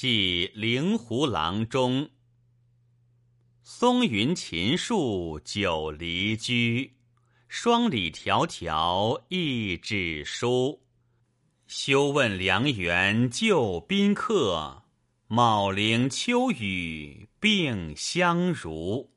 寄灵狐郎中。松云秦树久离居，双鲤迢迢一纸书。休问良缘旧宾客，卯陵秋雨并相如。